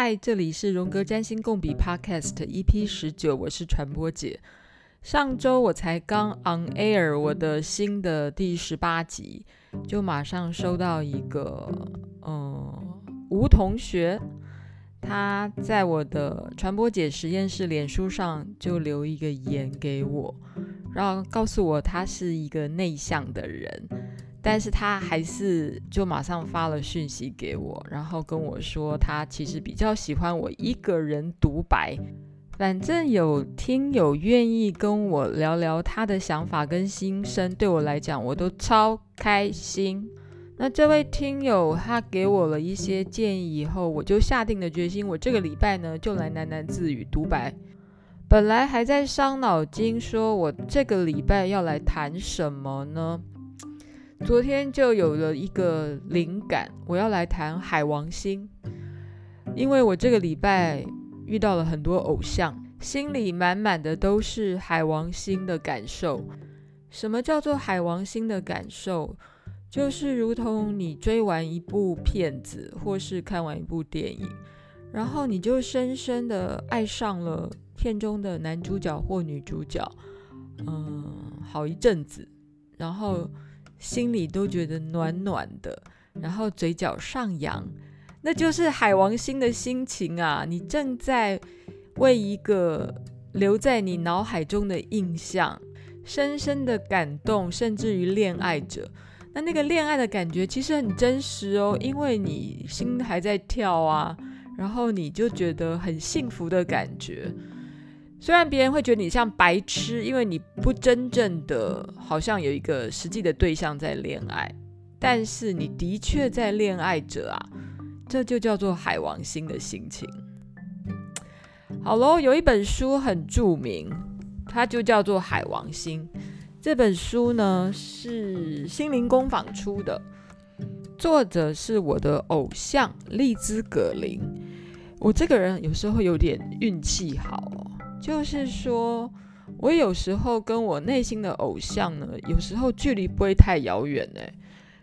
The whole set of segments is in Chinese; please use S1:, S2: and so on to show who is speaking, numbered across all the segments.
S1: 嗨，这里是荣格占星共笔 Podcast EP 十九，我是传播姐。上周我才刚 on air 我的新的第十八集，就马上收到一个，嗯，吴同学，他在我的传播姐实验室脸书上就留一个言给我，然后告诉我他是一个内向的人。但是他还是就马上发了讯息给我，然后跟我说他其实比较喜欢我一个人独白。反正有听友愿意跟我聊聊他的想法跟心声，对我来讲我都超开心。那这位听友他给我了一些建议以后，我就下定了决心，我这个礼拜呢就来喃喃自语独白。本来还在伤脑筋，说我这个礼拜要来谈什么呢？昨天就有了一个灵感，我要来谈海王星，因为我这个礼拜遇到了很多偶像，心里满满的都是海王星的感受。什么叫做海王星的感受？就是如同你追完一部片子，或是看完一部电影，然后你就深深的爱上了片中的男主角或女主角，嗯，好一阵子，然后。心里都觉得暖暖的，然后嘴角上扬，那就是海王星的心情啊！你正在为一个留在你脑海中的印象深深的感动，甚至于恋爱着。那那个恋爱的感觉其实很真实哦，因为你心还在跳啊，然后你就觉得很幸福的感觉。虽然别人会觉得你像白痴，因为你不真正的好像有一个实际的对象在恋爱，但是你的确在恋爱着啊，这就叫做海王星的心情。好喽，有一本书很著名，它就叫做《海王星》。这本书呢是心灵工坊出的，作者是我的偶像丽兹·葛林。我这个人有时候有点运气好。就是说，我有时候跟我内心的偶像呢，有时候距离不会太遥远呢。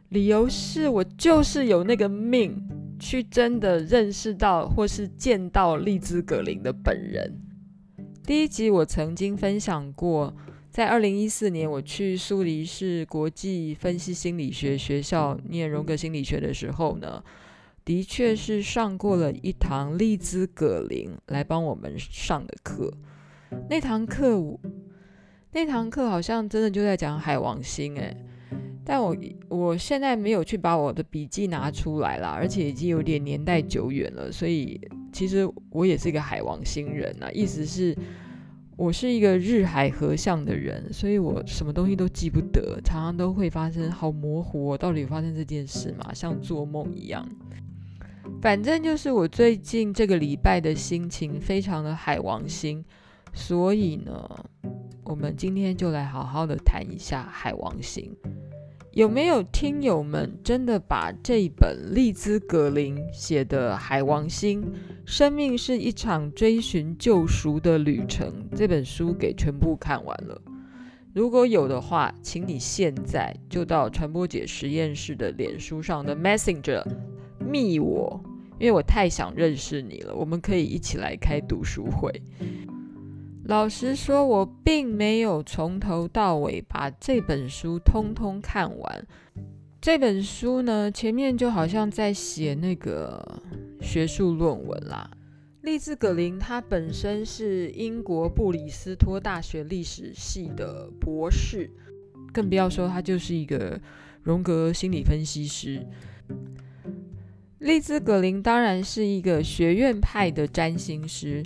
S1: 理由是我就是有那个命，去真的认识到或是见到丽兹·葛林的本人。第一集我曾经分享过，在二零一四年我去苏黎世国际分析心理学学校念荣格心理学的时候呢，的确是上过了一堂丽兹·葛林来帮我们上的课。那堂课，那堂课好像真的就在讲海王星诶，但我我现在没有去把我的笔记拿出来了，而且已经有点年代久远了，所以其实我也是一个海王星人啊，意思是，我是一个日海合相的人，所以我什么东西都记不得，常常都会发生好模糊，哦到底发生这件事吗？像做梦一样。反正就是我最近这个礼拜的心情非常的海王星。所以呢，我们今天就来好好的谈一下海王星。有没有听友们真的把这本利兹·格林写的《海王星：生命是一场追寻救赎的旅程》这本书给全部看完了？如果有的话，请你现在就到传播姐实验室的脸书上的 Messenger 密我，因为我太想认识你了。我们可以一起来开读书会。老实说，我并没有从头到尾把这本书通通看完。这本书呢，前面就好像在写那个学术论文啦。丽兹·葛林他本身是英国布里斯托大学历史系的博士，更不要说他就是一个荣格心理分析师。利兹·格林当然是一个学院派的占星师。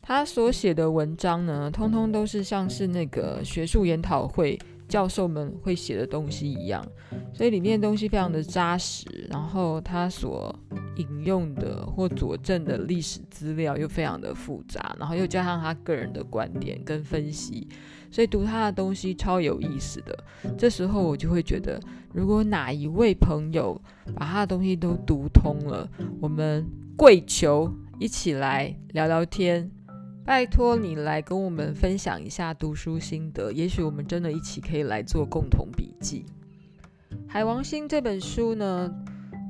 S1: 他所写的文章呢，通通都是像是那个学术研讨会教授们会写的东西一样，所以里面的东西非常的扎实。然后他所引用的或佐证的历史资料又非常的复杂，然后又加上他个人的观点跟分析，所以读他的东西超有意思的。这时候我就会觉得，如果哪一位朋友把他的东西都读通了，我们跪求一起来聊聊天。拜托你来跟我们分享一下读书心得，也许我们真的一起可以来做共同笔记。《海王星》这本书呢，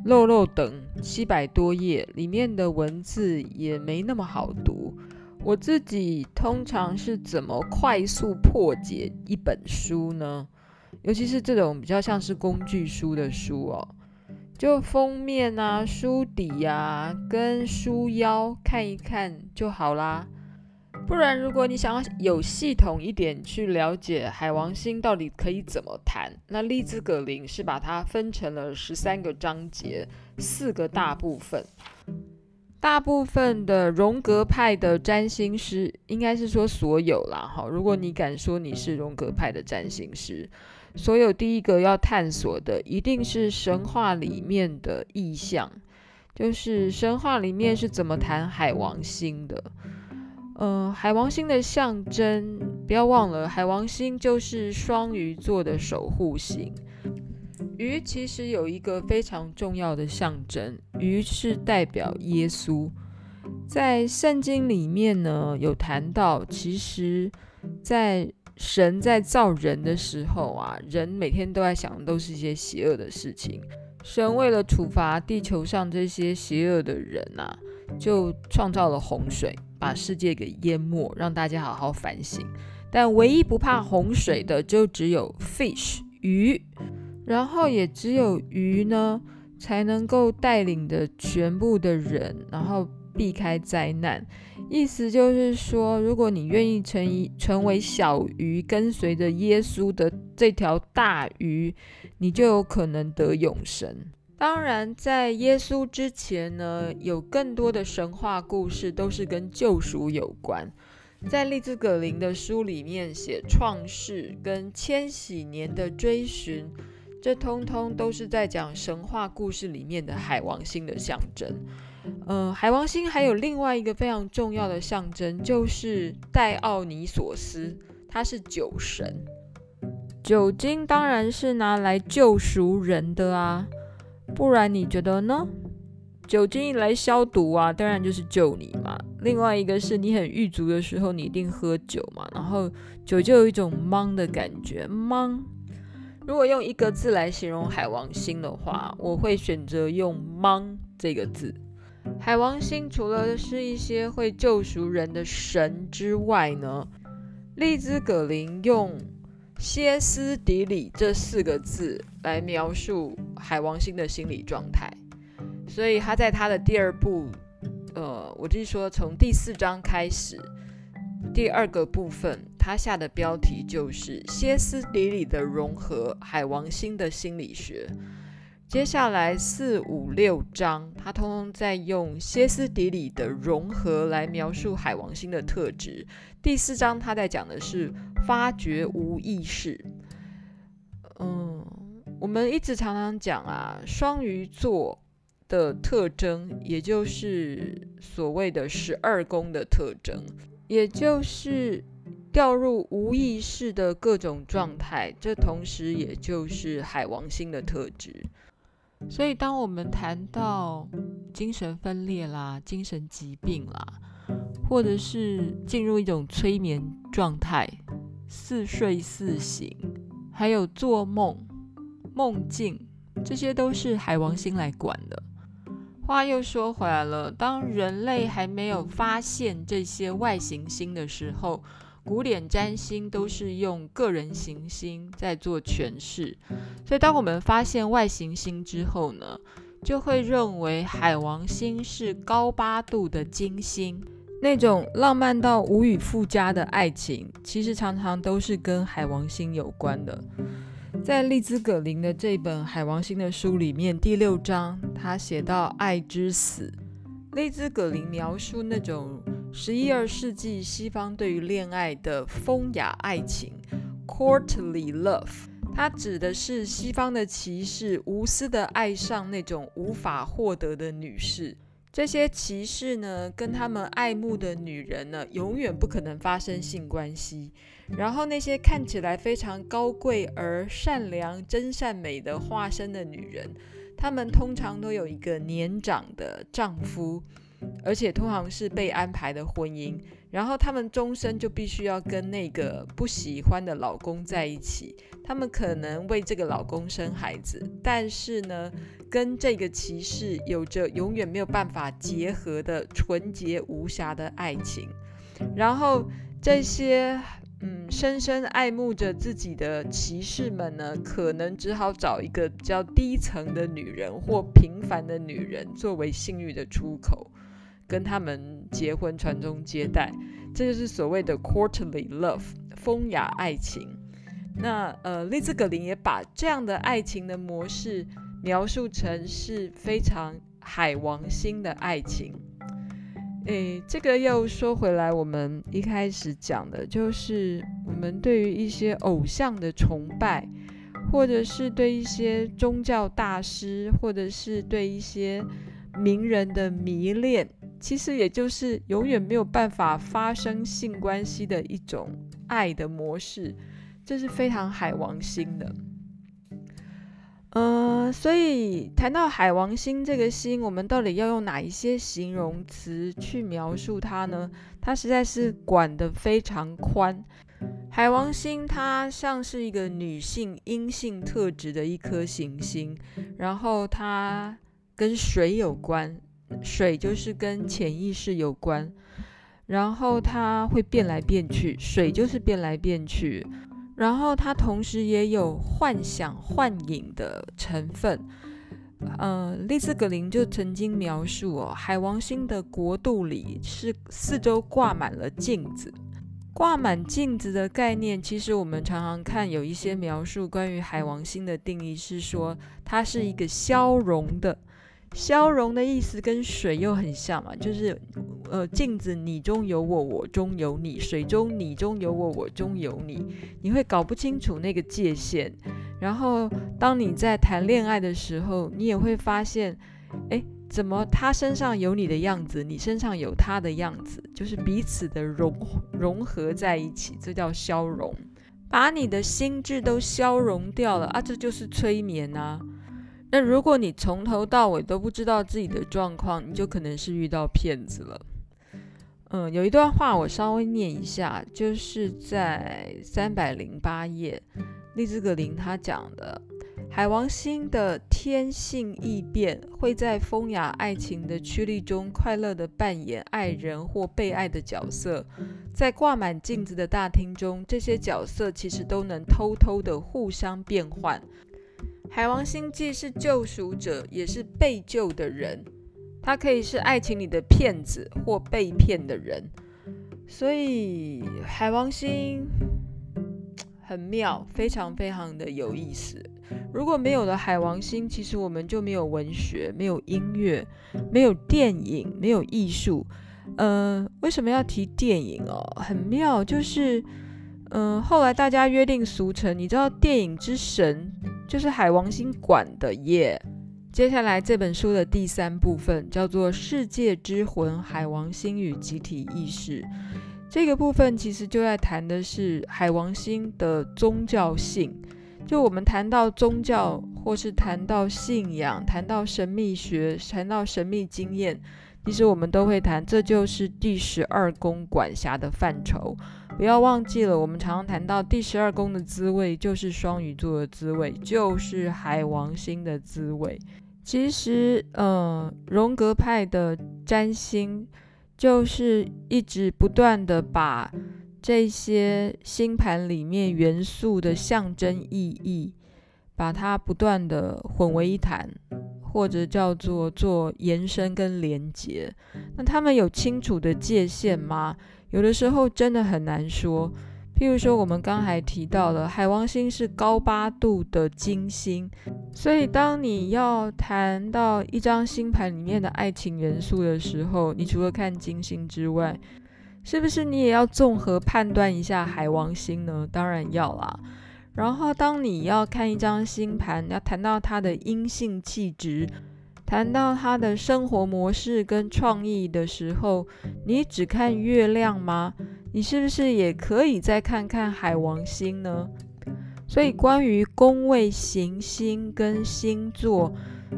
S1: 漏漏等七百多页，里面的文字也没那么好读。我自己通常是怎么快速破解一本书呢？尤其是这种比较像是工具书的书哦，就封面啊、书底啊跟书腰看一看就好啦。不然，如果你想要有系统一点去了解海王星到底可以怎么谈，那利兹·葛林是把它分成了十三个章节，四个大部分。大部分的荣格派的占星师，应该是说所有啦，哈。如果你敢说你是荣格派的占星师，所有第一个要探索的，一定是神话里面的意象，就是神话里面是怎么谈海王星的。嗯、呃，海王星的象征，不要忘了，海王星就是双鱼座的守护星。鱼其实有一个非常重要的象征，鱼是代表耶稣。在圣经里面呢，有谈到，其实，在神在造人的时候啊，人每天都在想的都是一些邪恶的事情。神为了处罚地球上这些邪恶的人啊，就创造了洪水。把世界给淹没，让大家好好反省。但唯一不怕洪水的，就只有 fish 鱼，然后也只有鱼呢，才能够带领着全部的人，然后避开灾难。意思就是说，如果你愿意成一成为小鱼，跟随着耶稣的这条大鱼，你就有可能得永生。当然，在耶稣之前呢，有更多的神话故事都是跟救赎有关。在丽兹·葛林的书里面写创世跟千禧年的追寻，这通通都是在讲神话故事里面的海王星的象征。嗯、海王星还有另外一个非常重要的象征，就是戴奥尼索斯，他是酒神。酒精当然是拿来救赎人的啊。不然你觉得呢？酒精一来消毒啊，当然就是救你嘛。另外一个是你很郁卒的时候，你一定喝酒嘛，然后酒就有一种茫的感觉，茫。如果用一个字来形容海王星的话，我会选择用茫这个字。海王星除了是一些会救赎人的神之外呢，丽兹·葛林用。歇斯底里这四个字来描述海王星的心理状态，所以他在他的第二部，呃，我就是说从第四章开始，第二个部分，他下的标题就是歇斯底里的融合海王星的心理学。接下来四五六章，他通通在用歇斯底里的融合来描述海王星的特质。第四章他在讲的是发掘无意识。嗯，我们一直常常讲啊，双鱼座的特征，也就是所谓的十二宫的特征，也就是掉入无意识的各种状态。这同时也就是海王星的特质。所以，当我们谈到精神分裂啦、精神疾病啦，或者是进入一种催眠状态、似睡似醒，还有做梦、梦境，这些都是海王星来管的。话又说回来了，当人类还没有发现这些外行星的时候，古典占星都是用个人行星在做诠释，所以当我们发现外行星之后呢，就会认为海王星是高八度的金星，那种浪漫到无以复加的爱情，其实常常都是跟海王星有关的。在利兹·葛林的这本《海王星》的书里面，第六章他写到爱之死，利兹·葛林描述那种。十一二世纪西方对于恋爱的风雅爱情 （courtly love），它指的是西方的骑士无私的爱上那种无法获得的女士。这些骑士呢，跟他们爱慕的女人呢，永远不可能发生性关系。然后那些看起来非常高贵而善良、真善美的化身的女人，她们通常都有一个年长的丈夫。而且通常是被安排的婚姻，然后他们终身就必须要跟那个不喜欢的老公在一起。他们可能为这个老公生孩子，但是呢，跟这个骑士有着永远没有办法结合的纯洁无瑕的爱情。然后这些嗯深深爱慕着自己的骑士们呢，可能只好找一个比较低层的女人或平凡的女人作为性欲的出口，跟他们结婚传宗接代。这就是所谓的 courtly love，风雅爱情。那呃，丽兹·格林也把这样的爱情的模式描述成是非常海王星的爱情。诶，这个又说回来，我们一开始讲的就是我们对于一些偶像的崇拜，或者是对一些宗教大师，或者是对一些名人的迷恋，其实也就是永远没有办法发生性关系的一种爱的模式。这是非常海王星的，呃，所以谈到海王星这个星，我们到底要用哪一些形容词去描述它呢？它实在是管得非常宽。海王星它像是一个女性阴性特质的一颗行星，然后它跟水有关，水就是跟潜意识有关，然后它会变来变去，水就是变来变去。然后它同时也有幻想、幻影的成分。呃，利兹·格林就曾经描述哦，海王星的国度里是四周挂满了镜子。挂满镜子的概念，其实我们常常看有一些描述关于海王星的定义是说，它是一个消融的。消融的意思跟水又很像嘛，就是。呃，镜子你中有我，我中有你；水中你中有我，我中有你。你会搞不清楚那个界限。然后，当你在谈恋爱的时候，你也会发现，哎，怎么他身上有你的样子，你身上有他的样子，就是彼此的融融合在一起，这叫消融。把你的心智都消融掉了啊，这就是催眠啊。那如果你从头到尾都不知道自己的状况，你就可能是遇到骗子了。嗯，有一段话我稍微念一下，就是在三百零八页，利兹格林他讲的，海王星的天性异变，会在风雅爱情的驱力中快乐地扮演爱人或被爱的角色，在挂满镜子的大厅中，这些角色其实都能偷偷地互相变换。海王星既是救赎者，也是被救的人。他可以是爱情里的骗子或被骗的人，所以海王星很妙，非常非常的有意思。如果没有了海王星，其实我们就没有文学，没有音乐，没有电影，没有艺术。嗯、呃，为什么要提电影哦？很妙，就是嗯、后来大家约定俗成，你知道电影之神就是海王星管的耶。接下来这本书的第三部分叫做《世界之魂：海王星与集体意识》。这个部分其实就在谈的是海王星的宗教性。就我们谈到宗教，或是谈到信仰，谈到神秘学，谈到神秘经验，其实我们都会谈，这就是第十二宫管辖的范畴。不要忘记了，我们常常谈到第十二宫的滋味，就是双鱼座的滋味，就是海王星的滋味。其实，呃，荣格派的占星就是一直不断的把这些星盘里面元素的象征意义，把它不断的混为一谈，或者叫做做延伸跟连接。那他们有清楚的界限吗？有的时候真的很难说。譬如说，我们刚才提到了海王星是高八度的金星，所以当你要谈到一张星盘里面的爱情元素的时候，你除了看金星之外，是不是你也要综合判断一下海王星呢？当然要啦。然后，当你要看一张星盘，要谈到它的阴性气质，谈到他的生活模式跟创意的时候，你只看月亮吗？你是不是也可以再看看海王星呢？所以关于宫位、行星跟星座，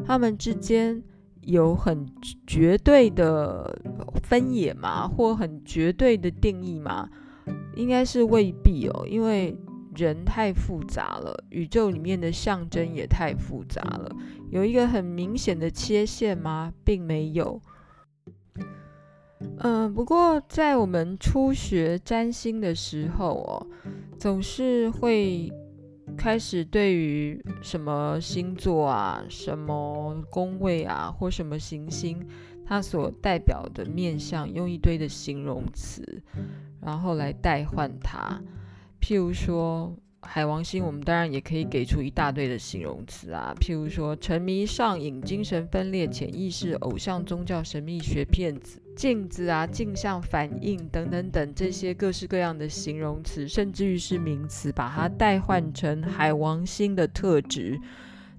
S1: 他们之间有很绝对的分野吗？或很绝对的定义吗？应该是未必哦，因为人太复杂了，宇宙里面的象征也太复杂了。有一个很明显的切线吗？并没有。嗯、不过在我们初学占星的时候哦，总是会开始对于什么星座啊、什么宫位啊，或什么行星，它所代表的面相，用一堆的形容词，然后来代换它。譬如说海王星，我们当然也可以给出一大堆的形容词啊，譬如说沉迷、上瘾、精神分裂、潜意识、偶像、宗教、神秘学、骗子。镜子啊，镜像反应等等等这些各式各样的形容词，甚至于是名词，把它代换成海王星的特质。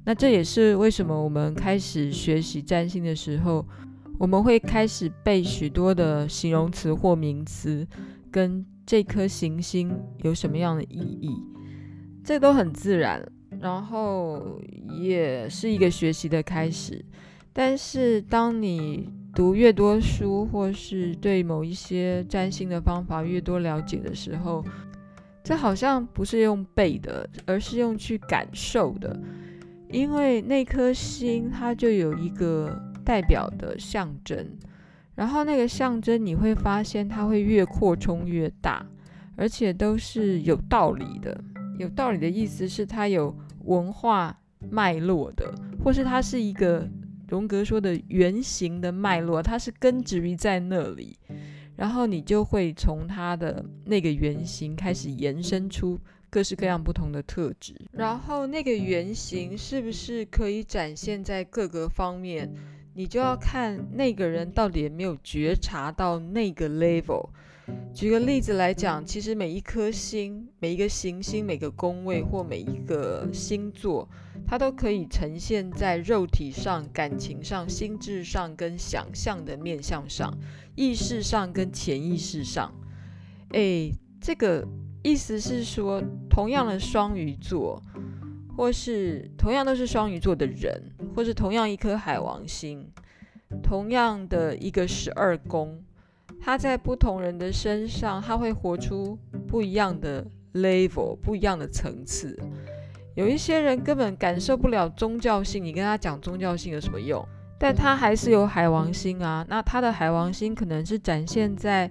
S1: 那这也是为什么我们开始学习占星的时候，我们会开始背许多的形容词或名词，跟这颗行星有什么样的意义，这都很自然，然后也是一个学习的开始。但是当你读越多书，或是对某一些占星的方法越多了解的时候，这好像不是用背的，而是用去感受的。因为那颗星它就有一个代表的象征，然后那个象征你会发现它会越扩充越大，而且都是有道理的。有道理的意思是它有文化脉络的，或是它是一个。荣格说的原型的脉络，它是根植于在那里，然后你就会从它的那个原型开始延伸出各式各样不同的特质，然后那个原型是不是可以展现在各个方面，你就要看那个人到底有没有觉察到那个 level。举个例子来讲，其实每一颗星、每一个行星、每个宫位或每一个星座，它都可以呈现在肉体上、感情上、心智上跟想象的面向上、意识上跟潜意识上。诶，这个意思是说，同样的双鱼座，或是同样都是双鱼座的人，或是同样一颗海王星，同样的一个十二宫。他在不同人的身上，他会活出不一样的 level，不一样的层次。有一些人根本感受不了宗教性，你跟他讲宗教性有什么用？但他还是有海王星啊。那他的海王星可能是展现在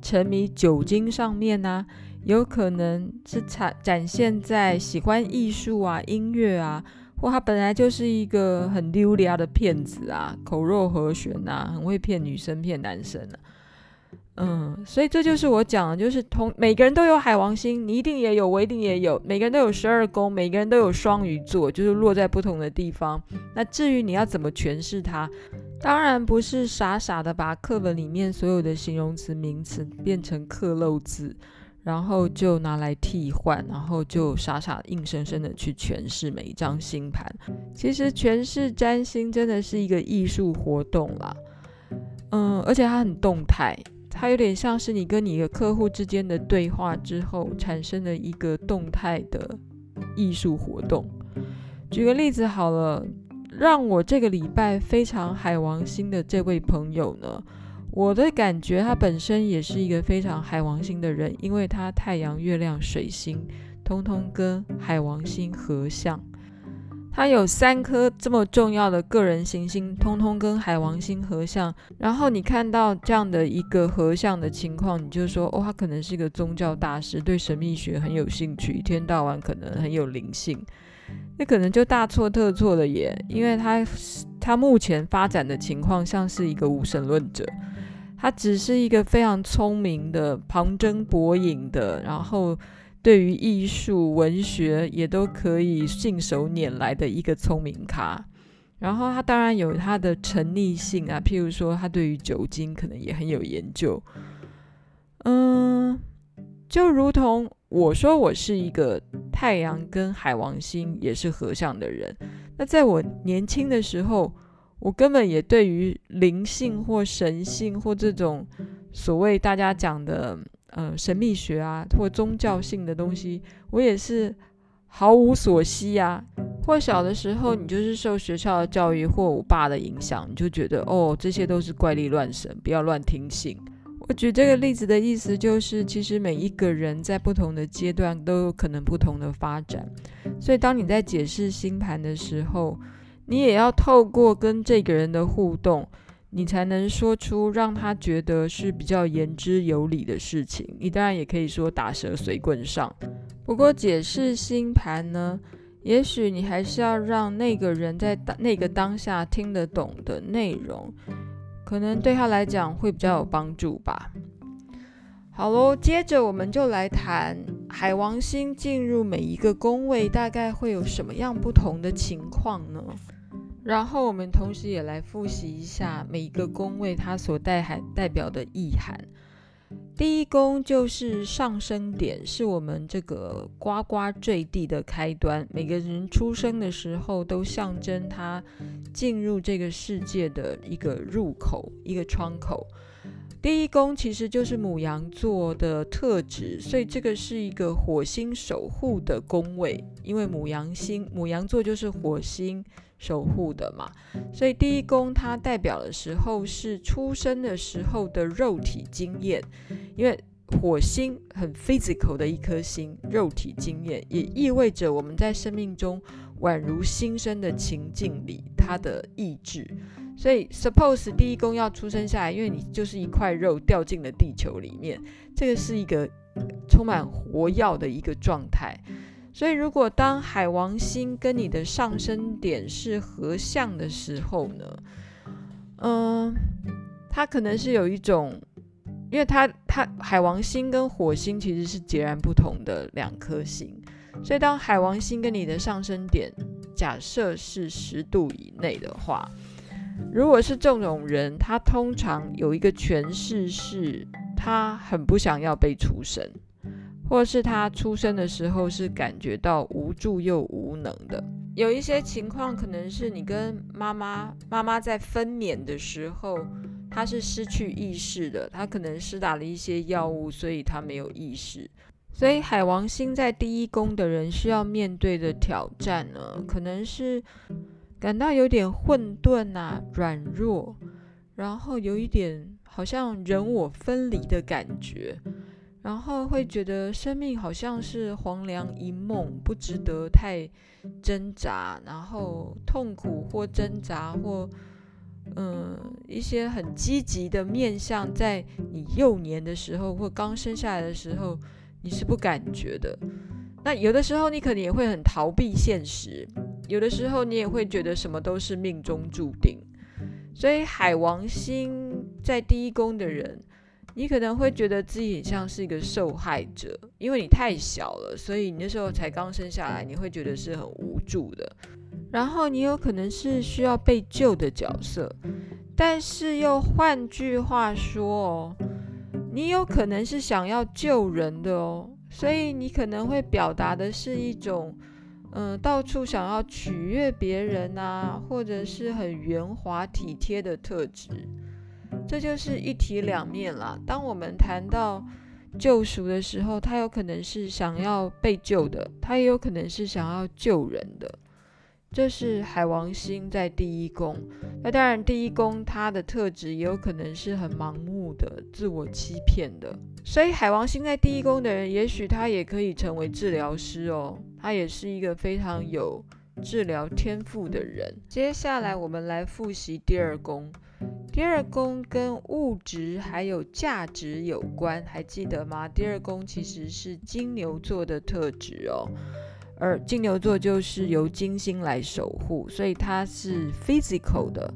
S1: 沉迷酒精上面啊，有可能是展展现在喜欢艺术啊、音乐啊，或他本来就是一个很溜达的骗子啊，口若和弦啊，很会骗女生、骗男生啊。嗯，所以这就是我讲的，就是同每个人都有海王星，你一定也有，我一定也有，每个人都有十二宫，每个人都有双鱼座，就是落在不同的地方。那至于你要怎么诠释它，当然不是傻傻的把课本里面所有的形容词、名词变成刻漏字，然后就拿来替换，然后就傻傻硬生生的去诠释每一张星盘。其实诠释占星真的是一个艺术活动啦，嗯，而且它很动态。它有点像是你跟你的客户之间的对话之后产生的一个动态的艺术活动。举个例子好了，让我这个礼拜非常海王星的这位朋友呢，我的感觉他本身也是一个非常海王星的人，因为他太阳、月亮、水星通通跟海王星合相。他有三颗这么重要的个人行星，通通跟海王星合相。然后你看到这样的一个合相的情况，你就说，哦，他可能是一个宗教大师，对神秘学很有兴趣，一天到晚可能很有灵性。那可能就大错特错了耶，因为他他目前发展的情况像是一个无神论者，他只是一个非常聪明的旁征博引的，然后。对于艺术、文学也都可以信手拈来的一个聪明咖，然后他当然有他的沉溺性啊，譬如说他对于酒精可能也很有研究，嗯，就如同我说我是一个太阳跟海王星也是合相的人，那在我年轻的时候，我根本也对于灵性或神性或这种所谓大家讲的。呃，神秘学啊，或宗教性的东西，我也是毫无所悉啊。或小的时候，你就是受学校的教育或我爸的影响，你就觉得哦，这些都是怪力乱神，不要乱听信。我举这个例子的意思就是，其实每一个人在不同的阶段都有可能不同的发展，所以当你在解释星盘的时候，你也要透过跟这个人的互动，你才能说出让他觉得是比较言之有理的事情。你当然也可以说打蛇随棍上，不过解释星盘呢，也许你还是要让那个人在那个当下听得懂的内容。可能对他来讲会比较有帮助吧。好喽，接着我们就来谈海王星进入每一个宫位，大概会有什么样不同的情况呢？然后我们同时也来复习一下每一个宫位它所代含代表的意涵。第一宫就是上升点，是我们这个呱呱坠地的开端。每个人出生的时候都象征他进入这个世界的一个入口、一个窗口。第一宫其实就是牡羊座的特质，所以这个是一个火星守护的宫位，因为牡羊星、牡羊座就是火星。守护的嘛，所以第一宫它代表的时候是出生的时候的肉体经验，因为火星很 physical 的一颗星，肉体经验也意味着我们在生命中宛如新生的情境里，它的意志。所以 suppose 第一宫要出生下来，因为你就是一块肉掉进了地球里面，这个是一个充满活药的一个状态。所以，如果当海王星跟你的上升点是合相的时候呢，嗯，它可能是有一种，因为它它海王星跟火星其实是截然不同的两颗星，所以当海王星跟你的上升点假设是十度以内的话，如果是这种人，他通常有一个诠释是，他很不想要被出生。或是他出生的时候是感觉到无助又无能的，有一些情况可能是你跟妈妈，妈妈在分娩的时候，她是失去意识的，她可能施打了一些药物，所以她没有意识。所以海王星在第一宫的人需要面对的挑战呢，可能是感到有点混沌啊，软弱，然后有一点好像人我分离的感觉。然后会觉得生命好像是黄粱一梦，不值得太挣扎。然后痛苦或挣扎或嗯一些很积极的面向，在你幼年的时候或刚生下来的时候，你是不感觉的。那有的时候你可能也会很逃避现实，有的时候你也会觉得什么都是命中注定。所以海王星在第一宫的人。你可能会觉得自己像是一个受害者，因为你太小了，所以你那时候才刚生下来，你会觉得是很无助的。然后你有可能是需要被救的角色，但是又换句话说哦，你有可能是想要救人的哦，所以你可能会表达的是一种，嗯、到处想要取悦别人啊，或者是很圆滑体贴的特质。这就是一体两面啦。当我们谈到救赎的时候，他有可能是想要被救的，他也有可能是想要救人的。这是海王星在第一宫。那当然，第一宫它的特质也有可能是很盲目的、自我欺骗的。所以，海王星在第一宫的人，也许他也可以成为治疗师哦。他也是一个非常有治疗天赋的人。接下来，我们来复习第二宫。第二宫跟物质还有价值有关，还记得吗？第二宫其实是金牛座的特质哦，而金牛座就是由金星来守护，所以它是 physical 的，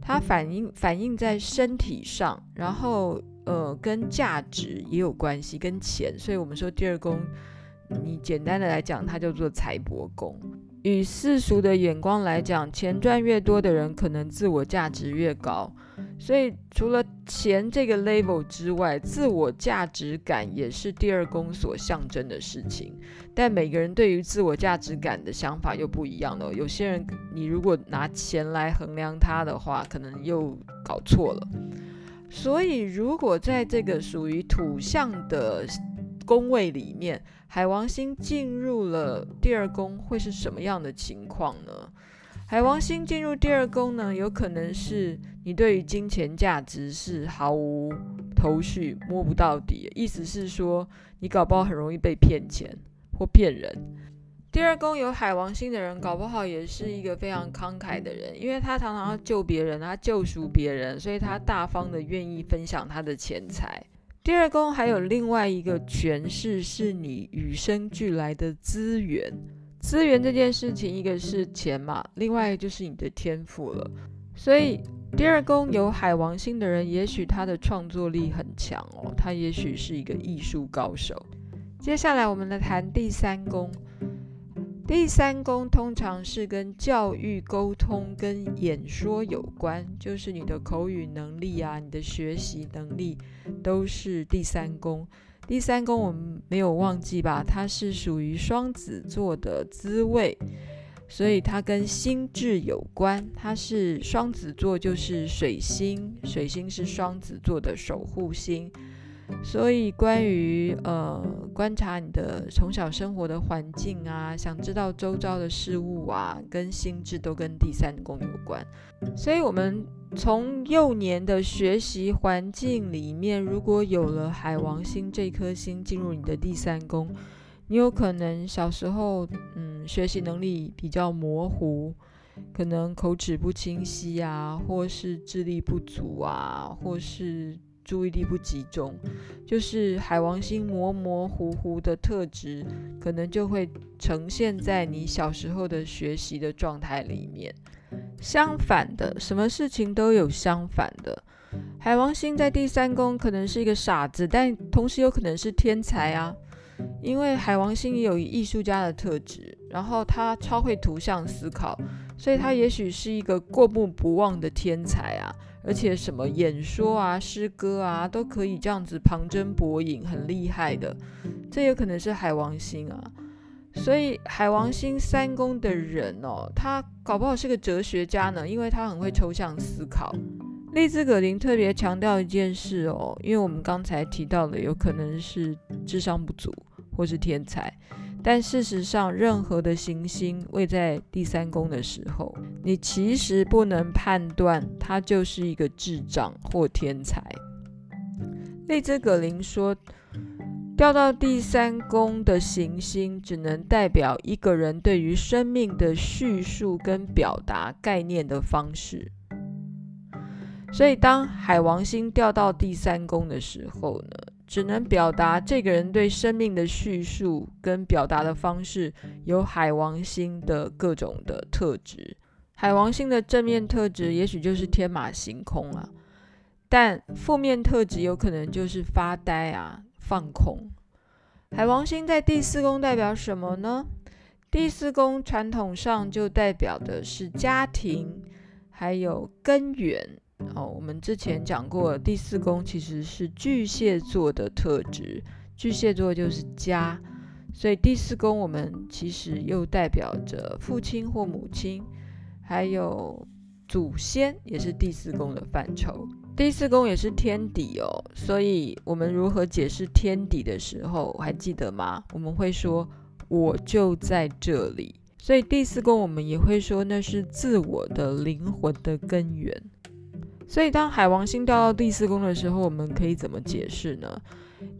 S1: 它反映反映在身体上，然后呃跟价值也有关系，跟钱，所以我们说第二宫，你简单的来讲，它叫做财帛宫。与世俗的眼光来讲，钱赚越多的人，可能自我价值越高。所以，除了钱这个 level 之外，自我价值感也是第二宫所象征的事情。但每个人对于自我价值感的想法又不一样了。有些人，你如果拿钱来衡量他的话，可能又搞错了。所以，如果在这个属于土象的宫位里面，海王星进入了第二宫，会是什么样的情况呢？海王星进入第二宫呢，有可能是你对于金钱价值是毫无头绪、摸不到底，意思是说你搞不好很容易被骗钱或骗人。第二宫有海王星的人，搞不好也是一个非常慷慨的人，因为他常常要救别人，他救赎别人，所以他大方的愿意分享他的钱财。第二宫还有另外一个诠释，是你与生俱来的资源。资源这件事情，一个是钱嘛，另外一个就是你的天赋了。所以第二宫有海王星的人，也许他的创作力很强哦，他也许是一个艺术高手。接下来我们来谈第三宫。第三宫通常是跟教育、沟通跟演说有关，就是你的口语能力啊，你的学习能力都是第三宫。第三宫我们没有忘记吧？它是属于双子座的滋味，所以它跟心智有关。它是双子座，就是水星，水星是双子座的守护星。所以，关于呃观察你的从小生活的环境啊，想知道周遭的事物啊，跟心智都跟第三宫有关。所以，我们从幼年的学习环境里面，如果有了海王星这颗星进入你的第三宫，你有可能小时候嗯学习能力比较模糊，可能口齿不清晰啊，或是智力不足啊，或是。注意力不集中，就是海王星模模糊糊的特质，可能就会呈现在你小时候的学习的状态里面。相反的，什么事情都有相反的。海王星在第三宫可能是一个傻子，但同时有可能是天才啊，因为海王星也有艺术家的特质，然后他超会图像思考，所以他也许是一个过目不忘的天才啊。而且什么演说啊、诗歌啊，都可以这样子旁征博引，很厉害的。这也可能是海王星啊。所以海王星三宫的人哦，他搞不好是个哲学家呢，因为他很会抽象思考。利兹·葛林特别强调一件事哦，因为我们刚才提到的，有可能是智商不足或是天才。但事实上，任何的行星位在第三宫的时候，你其实不能判断他就是一个智障或天才。利兹·葛林说，掉到第三宫的行星只能代表一个人对于生命的叙述跟表达概念的方式。所以，当海王星掉到第三宫的时候呢，只能表达这个人对生命的叙述跟表达的方式有海王星的各种的特质。海王星的正面特质也许就是天马行空啊，但负面特质有可能就是发呆啊、放空。海王星在第四宫代表什么呢？第四宫传统上就代表的是家庭，还有根源。哦，我们之前讲过，第四宫其实是巨蟹座的特质，巨蟹座就是家，所以第四宫我们其实又代表着父亲或母亲，还有祖先，也是第四宫的范畴。第四宫也是天底哦，所以我们如何解释天底的时候，还记得吗？我们会说我就在这里，所以第四宫我们也会说那是自我的灵魂的根源。所以，当海王星掉到第四宫的时候，我们可以怎么解释呢？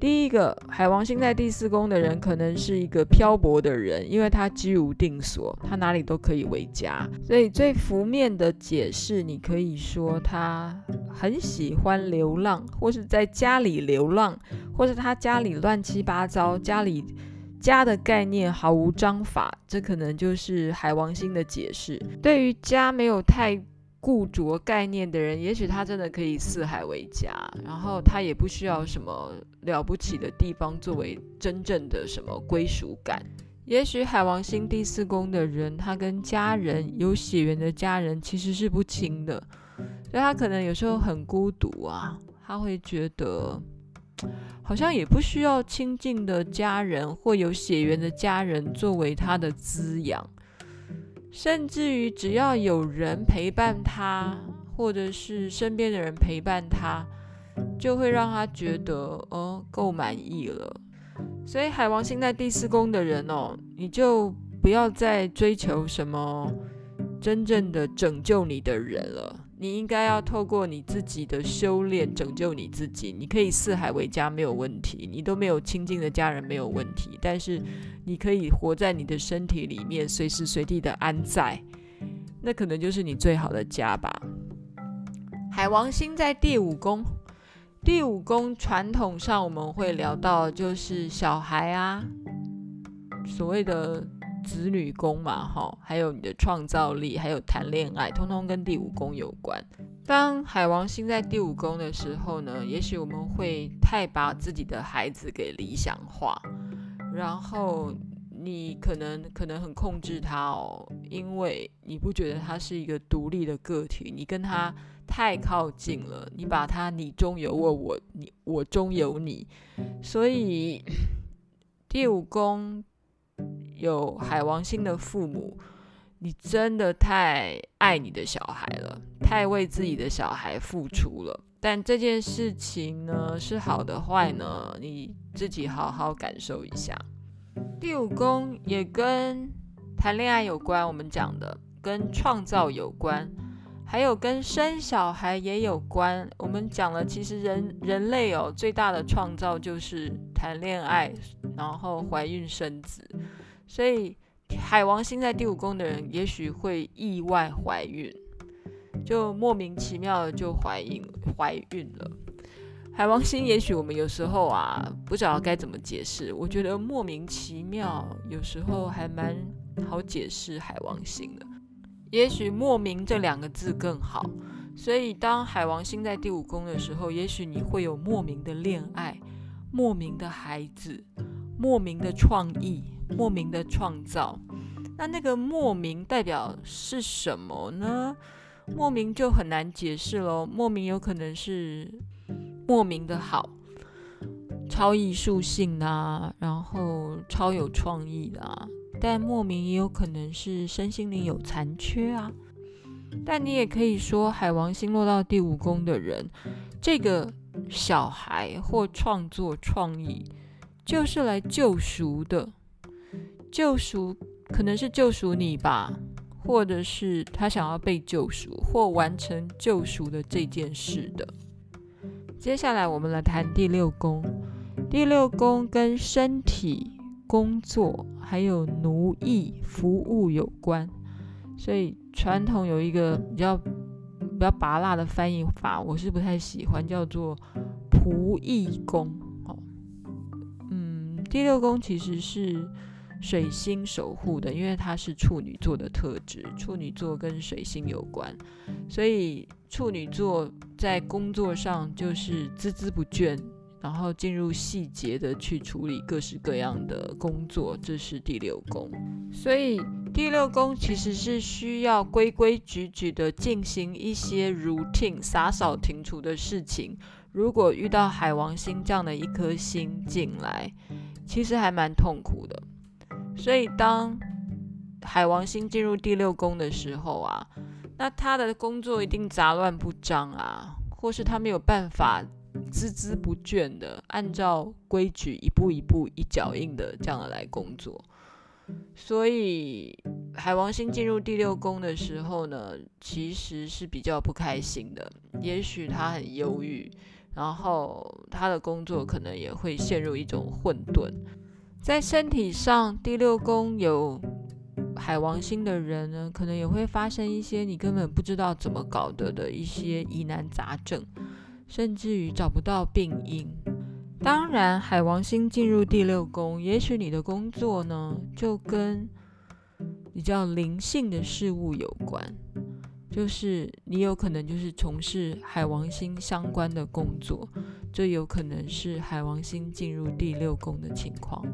S1: 第一个，海王星在第四宫的人可能是一个漂泊的人，因为他居无定所，他哪里都可以为家。所以，最浮面的解释，你可以说他很喜欢流浪，或是在家里流浪，或是他家里乱七八糟，家里家的概念毫无章法，这可能就是海王星的解释。对于家没有太固着概念的人，也许他真的可以四海为家，然后他也不需要什么了不起的地方作为真正的什么归属感。也许海王星第四宫的人，他跟家人有血缘的家人其实是不亲的，所以他可能有时候很孤独啊，他会觉得好像也不需要亲近的家人或有血缘的家人作为他的滋养。甚至于只要有人陪伴他，或者是身边的人陪伴他，就会让他觉得哦够满意了。所以海王星在第四宫的人哦，你就不要再追求什么真正的拯救你的人了。你应该要透过你自己的修炼拯救你自己。你可以四海为家没有问题，你都没有亲近的家人没有问题，但是你可以活在你的身体里面，随时随地的安在，那可能就是你最好的家吧。海王星在第五宫，第五宫传统上我们会聊到就是小孩啊，所谓的。子女宫嘛，哈，还有你的创造力，还有谈恋爱，通通跟第五宫有关。当海王星在第五宫的时候呢，也许我们会太把自己的孩子给理想化，然后你可能可能很控制他哦，因为你不觉得他是一个独立的个体，你跟他太靠近了，你把他你中有我，我你我中有你，所以第五宫。有海王星的父母，你真的太爱你的小孩了，太为自己的小孩付出了。但这件事情呢，是好的坏呢？你自己好好感受一下。第五宫也跟谈恋爱有关，我们讲的跟创造有关，还有跟生小孩也有关。我们讲了，其实人人类哦，最大的创造就是谈恋爱，然后怀孕生子。所以，海王星在第五宫的人，也许会意外怀孕，就莫名其妙的就怀孕怀孕了。海王星，也许我们有时候啊，不知道该怎么解释。我觉得莫名其妙，有时候还蛮好解释海王星的。也许“莫名”这两个字更好。所以，当海王星在第五宫的时候，也许你会有莫名的恋爱、莫名的孩子、莫名的创意。莫名的创造，那那个莫名代表是什么呢？莫名就很难解释喽。莫名有可能是莫名的好，超艺术性啊，然后超有创意的啊。但莫名也有可能是身心灵有残缺啊。但你也可以说，海王星落到第五宫的人，这个小孩或创作创意就是来救赎的。救赎可能是救赎你吧，或者是他想要被救赎，或完成救赎的这件事的。接下来我们来谈第六宫，第六宫跟身体、工作还有奴役、服务有关，所以传统有一个比较比较拔辣的翻译法，我是不太喜欢，叫做仆役宫。哦，嗯，第六宫其实是。水星守护的，因为它是处女座的特质，处女座跟水星有关，所以处女座在工作上就是孜孜不倦，然后进入细节的去处理各式各样的工作，这是第六宫。所以第六宫其实是需要规规矩矩的进行一些 routine 洒扫庭除的事情。如果遇到海王星这样的一颗星进来，其实还蛮痛苦的。所以，当海王星进入第六宫的时候啊，那他的工作一定杂乱不章啊，或是他没有办法孜孜不倦的按照规矩一步一步、一脚印的这样来工作。所以，海王星进入第六宫的时候呢，其实是比较不开心的。也许他很忧郁，然后他的工作可能也会陷入一种混沌。在身体上，第六宫有海王星的人呢，可能也会发生一些你根本不知道怎么搞得的一些疑难杂症，甚至于找不到病因。当然，海王星进入第六宫，也许你的工作呢，就跟比较灵性的事物有关，就是你有可能就是从事海王星相关的工作。这有可能是海王星进入第六宫的情况。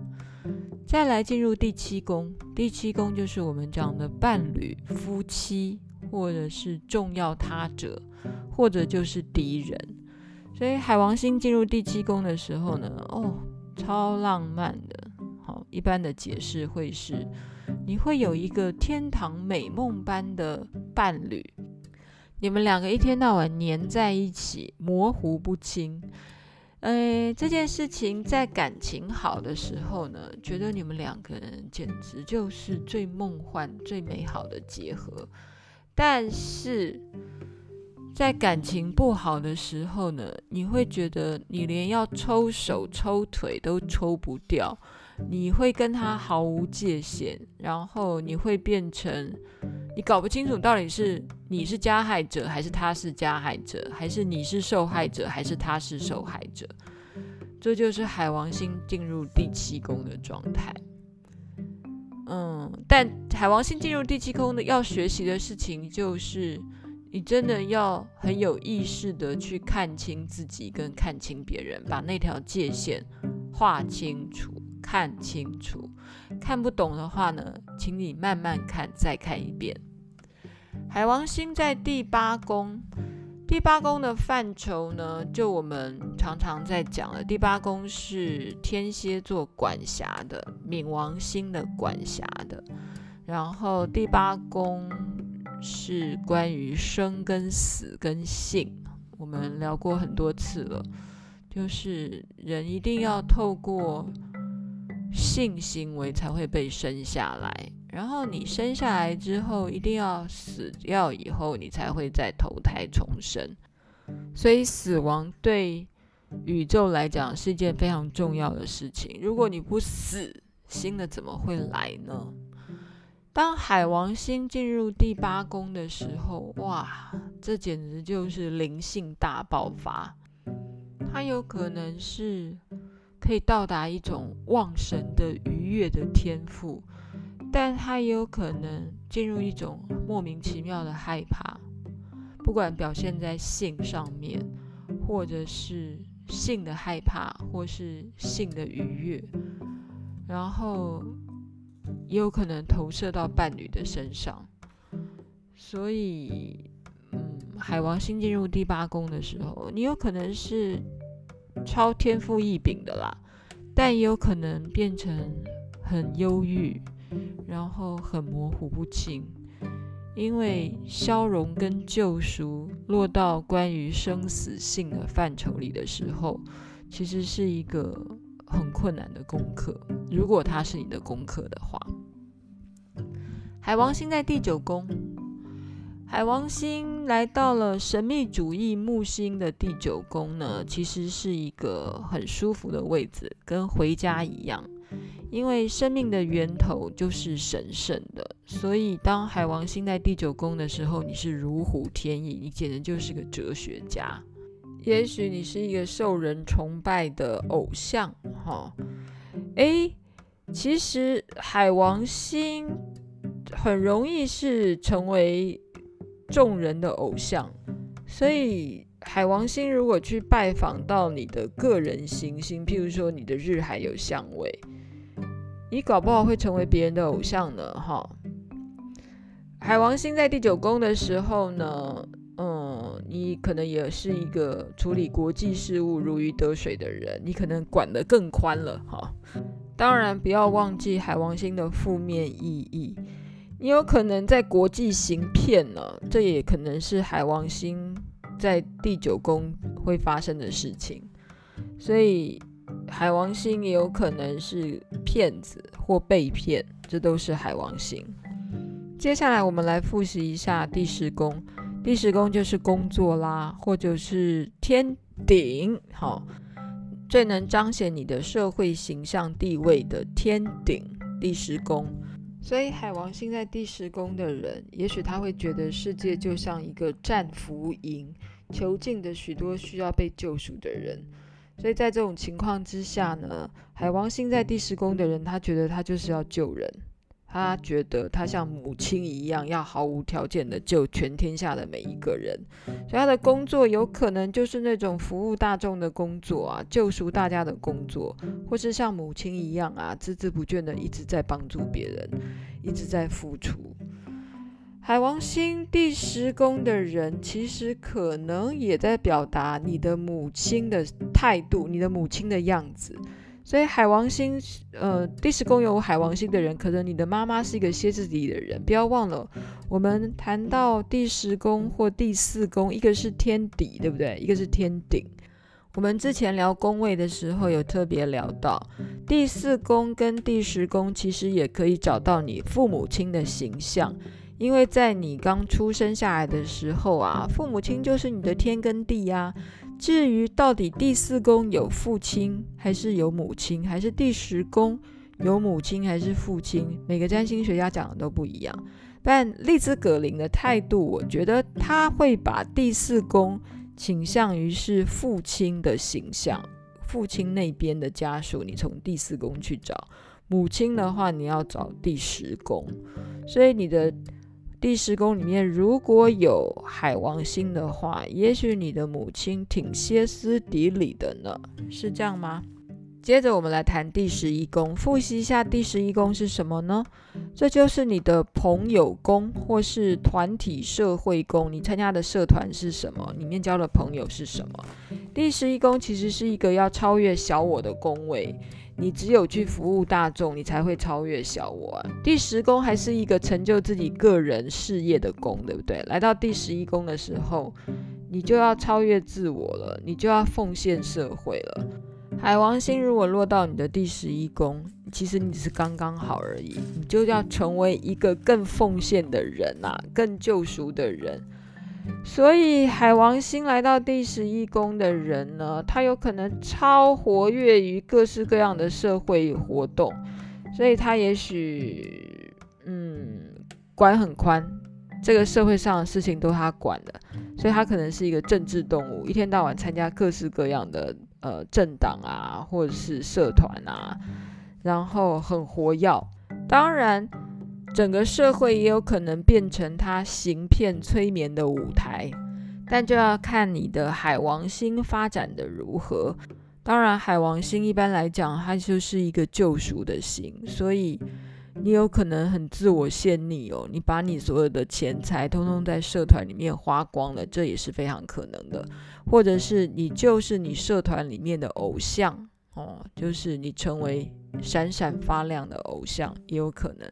S1: 再来进入第七宫，第七宫就是我们讲的伴侣、夫妻，或者是重要他者，或者就是敌人。所以海王星进入第七宫的时候呢，哦，超浪漫的。好，一般的解释会是，你会有一个天堂美梦般的伴侣。你们两个一天到晚黏在一起，模糊不清。哎，这件事情在感情好的时候呢，觉得你们两个人简直就是最梦幻、最美好的结合。但是在感情不好的时候呢，你会觉得你连要抽手抽腿都抽不掉，你会跟他毫无界限，然后你会变成你搞不清楚到底是你是加害者还是他是加害者，还是你是受害者还是他是受害者。这就是海王星进入第七宫的状态。嗯，但海王星进入第七宫的要学习的事情，就是你真的要很有意识的去看清自己跟看清别人，把那条界限画清楚、看清楚。看不懂的话呢，请你慢慢看，再看一遍。海王星在第八宫。第八宫的范畴呢，就我们常常在讲的，第八宫是天蝎座管辖的，冥王星的管辖的。然后第八宫是关于生跟死跟性，我们聊过很多次了，就是人一定要透过性行为才会被生下来。然后你生下来之后，一定要死掉以后，你才会再投胎重生。所以死亡对宇宙来讲是一件非常重要的事情。如果你不死，新的怎么会来呢？当海王星进入第八宫的时候，哇，这简直就是灵性大爆发。它有可能是可以到达一种旺盛的愉悦的天赋。但他也有可能进入一种莫名其妙的害怕，不管表现在性上面，或者是性的害怕，或是性的愉悦，然后也有可能投射到伴侣的身上。所以，嗯，海王星进入第八宫的时候，你有可能是超天赋异禀的啦，但也有可能变成很忧郁。然后很模糊不清，因为消融跟救赎落到关于生死性的范畴里的时候，其实是一个很困难的功课。如果它是你的功课的话，海王星在第九宫，海王星来到了神秘主义木星的第九宫呢，其实是一个很舒服的位置，跟回家一样。因为生命的源头就是神圣的，所以当海王星在第九宫的时候，你是如虎添翼，你简直就是个哲学家。也许你是一个受人崇拜的偶像，哈。诶，其实海王星很容易是成为众人的偶像，所以海王星如果去拜访到你的个人行星，譬如说你的日海有相位。你搞不好会成为别人的偶像呢，哈。海王星在第九宫的时候呢，嗯，你可能也是一个处理国际事务如鱼得水的人，你可能管得更宽了，哈。当然，不要忘记海王星的负面意义，你有可能在国际行骗呢，这也可能是海王星在第九宫会发生的事情，所以。海王星也有可能是骗子或被骗，这都是海王星。接下来我们来复习一下第十宫，第十宫就是工作啦，或者是天顶，好，最能彰显你的社会形象地位的天顶，第十宫。所以海王星在第十宫的人，也许他会觉得世界就像一个战俘营，囚禁着许多需要被救赎的人。所以在这种情况之下呢，海王星在第十宫的人，他觉得他就是要救人，他觉得他像母亲一样，要毫无条件的救全天下的每一个人。所以他的工作有可能就是那种服务大众的工作啊，救赎大家的工作，或是像母亲一样啊，孜孜不倦的一直在帮助别人，一直在付出。海王星第十宫的人，其实可能也在表达你的母亲的态度，你的母亲的样子。所以海王星，呃，第十宫有海王星的人，可能你的妈妈是一个歇斯底里的人。不要忘了，我们谈到第十宫或第四宫，一个是天底，对不对？一个是天顶。我们之前聊宫位的时候，有特别聊到第四宫跟第十宫，其实也可以找到你父母亲的形象，因为在你刚出生下来的时候啊，父母亲就是你的天跟地呀。至于到底第四宫有父亲还是有母亲，还是第十宫有母亲还是父亲，每个占星学家讲的都不一样。但利兹·葛林的态度，我觉得他会把第四宫。倾向于是父亲的形象，父亲那边的家属，你从第四宫去找；母亲的话，你要找第十宫。所以你的第十宫里面如果有海王星的话，也许你的母亲挺歇斯底里的呢，是这样吗？接着我们来谈第十一宫，复习一下第十一宫是什么呢？这就是你的朋友宫或是团体社会宫，你参加的社团是什么？里面交的朋友是什么？第十一宫其实是一个要超越小我的宫位，你只有去服务大众，你才会超越小我啊。第十宫还是一个成就自己个人事业的宫，对不对？来到第十一宫的时候，你就要超越自我了，你就要奉献社会了。海王星如果落到你的第十一宫，其实你只是刚刚好而已，你就要成为一个更奉献的人呐、啊，更救赎的人。所以海王星来到第十一宫的人呢，他有可能超活跃于各式各样的社会活动，所以他也许嗯管很宽，这个社会上的事情都他管的，所以他可能是一个政治动物，一天到晚参加各式各样的。呃，政党啊，或者是社团啊，然后很活跃。当然，整个社会也有可能变成他行骗催眠的舞台，但就要看你的海王星发展的如何。当然，海王星一般来讲，它就是一个救赎的星，所以。你有可能很自我陷溺哦，你把你所有的钱财通通在社团里面花光了，这也是非常可能的。或者是你就是你社团里面的偶像哦，就是你成为闪闪发亮的偶像，也有可能。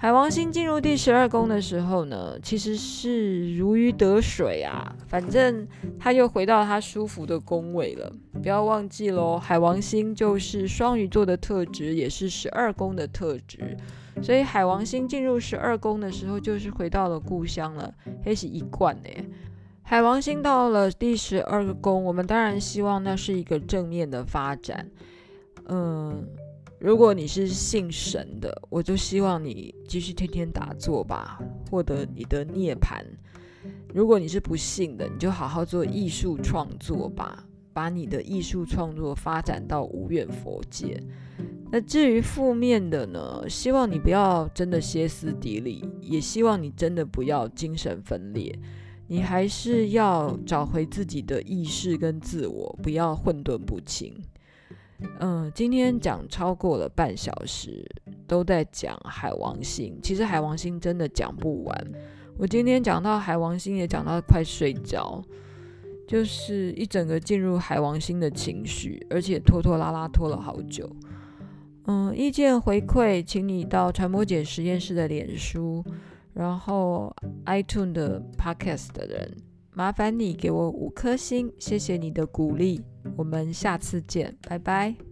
S1: 海王星进入第十二宫的时候呢，其实是如鱼得水啊，反正他又回到他舒服的宫位了。不要忘记喽，海王星就是双鱼座的特质，也是十二宫的特质。所以海王星进入十二宫的时候，就是回到了故乡了，黑是一贯的。海王星到了第十二宫，我们当然希望那是一个正面的发展。嗯。如果你是信神的，我就希望你继续天天打坐吧，获得你的涅槃。如果你是不信的，你就好好做艺术创作吧，把你的艺术创作发展到无怨佛界。那至于负面的呢，希望你不要真的歇斯底里，也希望你真的不要精神分裂，你还是要找回自己的意识跟自我，不要混沌不清。嗯，今天讲超过了半小时，都在讲海王星。其实海王星真的讲不完。我今天讲到海王星，也讲到快睡觉，就是一整个进入海王星的情绪，而且拖拖拉拉拖了好久。嗯，意见回馈，请你到传播姐实验室的脸书，然后 iTune 的 Podcast 的人，麻烦你给我五颗星，谢谢你的鼓励。我们下次见，拜拜。